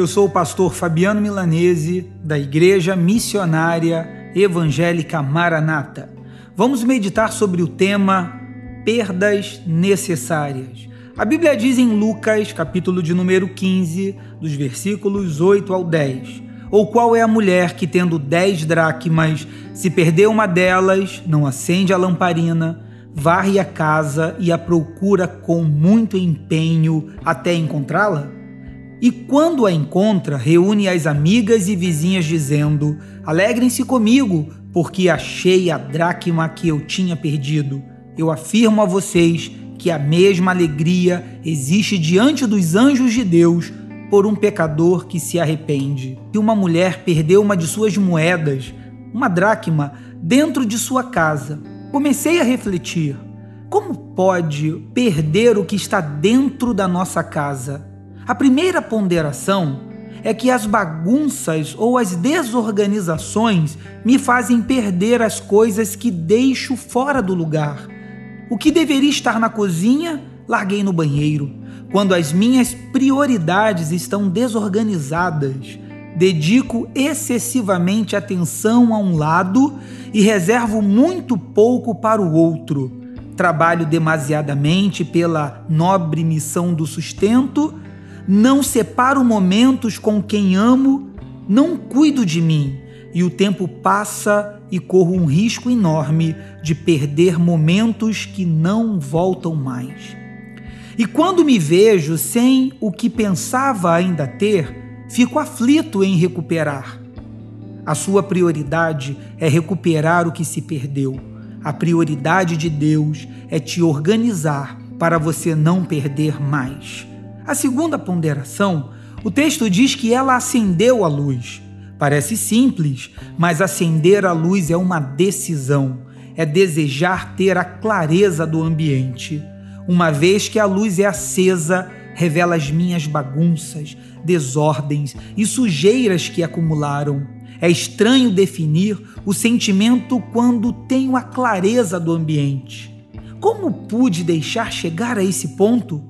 Eu sou o pastor Fabiano Milanese, da Igreja Missionária Evangélica Maranata. Vamos meditar sobre o tema perdas necessárias. A Bíblia diz em Lucas, capítulo de número 15, dos versículos 8 ao 10: Ou qual é a mulher que, tendo dez dracmas, se perder uma delas, não acende a lamparina, varre a casa e a procura com muito empenho até encontrá-la? E quando a encontra, reúne as amigas e vizinhas, dizendo: Alegrem-se comigo, porque achei a dracma que eu tinha perdido. Eu afirmo a vocês que a mesma alegria existe diante dos anjos de Deus por um pecador que se arrepende. Se uma mulher perdeu uma de suas moedas, uma dracma, dentro de sua casa, comecei a refletir: como pode perder o que está dentro da nossa casa? A primeira ponderação é que as bagunças ou as desorganizações me fazem perder as coisas que deixo fora do lugar. O que deveria estar na cozinha, larguei no banheiro. Quando as minhas prioridades estão desorganizadas, dedico excessivamente atenção a um lado e reservo muito pouco para o outro. Trabalho demasiadamente pela nobre missão do sustento não separo momentos com quem amo, não cuido de mim, e o tempo passa e corro um risco enorme de perder momentos que não voltam mais. E quando me vejo sem o que pensava ainda ter, fico aflito em recuperar. A sua prioridade é recuperar o que se perdeu. A prioridade de Deus é te organizar para você não perder mais. A segunda ponderação, o texto diz que ela acendeu a luz. Parece simples, mas acender a luz é uma decisão, é desejar ter a clareza do ambiente. Uma vez que a luz é acesa, revela as minhas bagunças, desordens e sujeiras que acumularam. É estranho definir o sentimento quando tenho a clareza do ambiente. Como pude deixar chegar a esse ponto?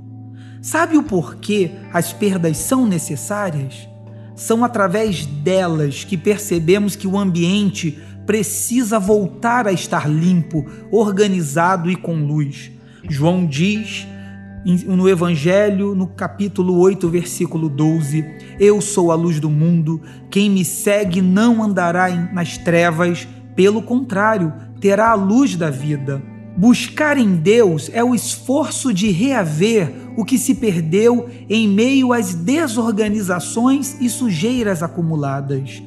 Sabe o porquê as perdas são necessárias? São através delas que percebemos que o ambiente precisa voltar a estar limpo, organizado e com luz. João diz no Evangelho, no capítulo 8, versículo 12: Eu sou a luz do mundo, quem me segue não andará nas trevas, pelo contrário, terá a luz da vida. Buscar em Deus é o esforço de reaver o que se perdeu em meio às desorganizações e sujeiras acumuladas.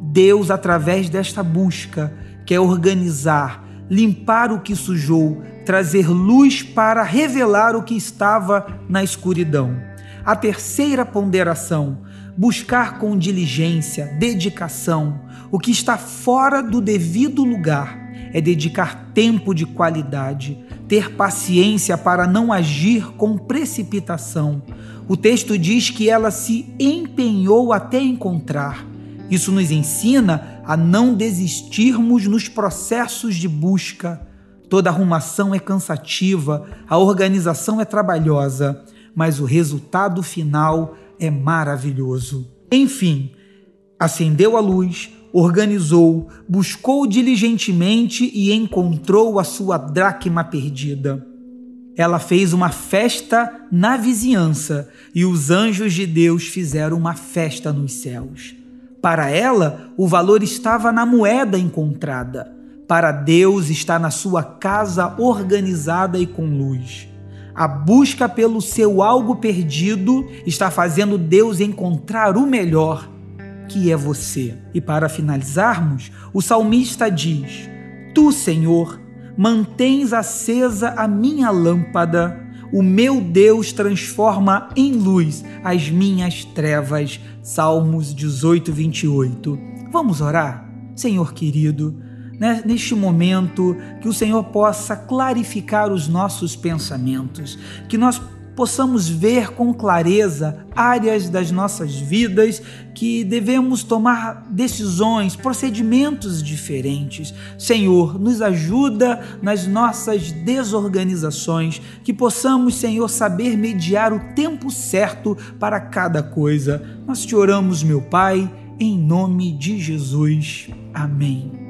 Deus, através desta busca, quer organizar, limpar o que sujou, trazer luz para revelar o que estava na escuridão. A terceira ponderação, buscar com diligência, dedicação, o que está fora do devido lugar é dedicar tempo de qualidade, ter paciência para não agir com precipitação. O texto diz que ela se empenhou até encontrar. Isso nos ensina a não desistirmos nos processos de busca. Toda arrumação é cansativa, a organização é trabalhosa, mas o resultado final é maravilhoso. Enfim, acendeu a luz, organizou, buscou diligentemente e encontrou a sua dracma perdida. Ela fez uma festa na vizinhança e os anjos de Deus fizeram uma festa nos céus. Para ela, o valor estava na moeda encontrada. Para Deus está na sua casa organizada e com luz. A busca pelo seu algo perdido está fazendo Deus encontrar o melhor que é você. E para finalizarmos, o salmista diz: Tu, Senhor, mantens acesa a minha lâmpada, o meu Deus transforma em luz as minhas trevas. Salmos 18, 28. Vamos orar? Senhor querido, né, neste momento, que o Senhor possa clarificar os nossos pensamentos, que nós possamos ver com clareza áreas das nossas vidas que devemos tomar decisões, procedimentos diferentes. Senhor, nos ajuda nas nossas desorganizações, que possamos, Senhor, saber mediar o tempo certo para cada coisa. Nós te oramos, meu Pai, em nome de Jesus. Amém.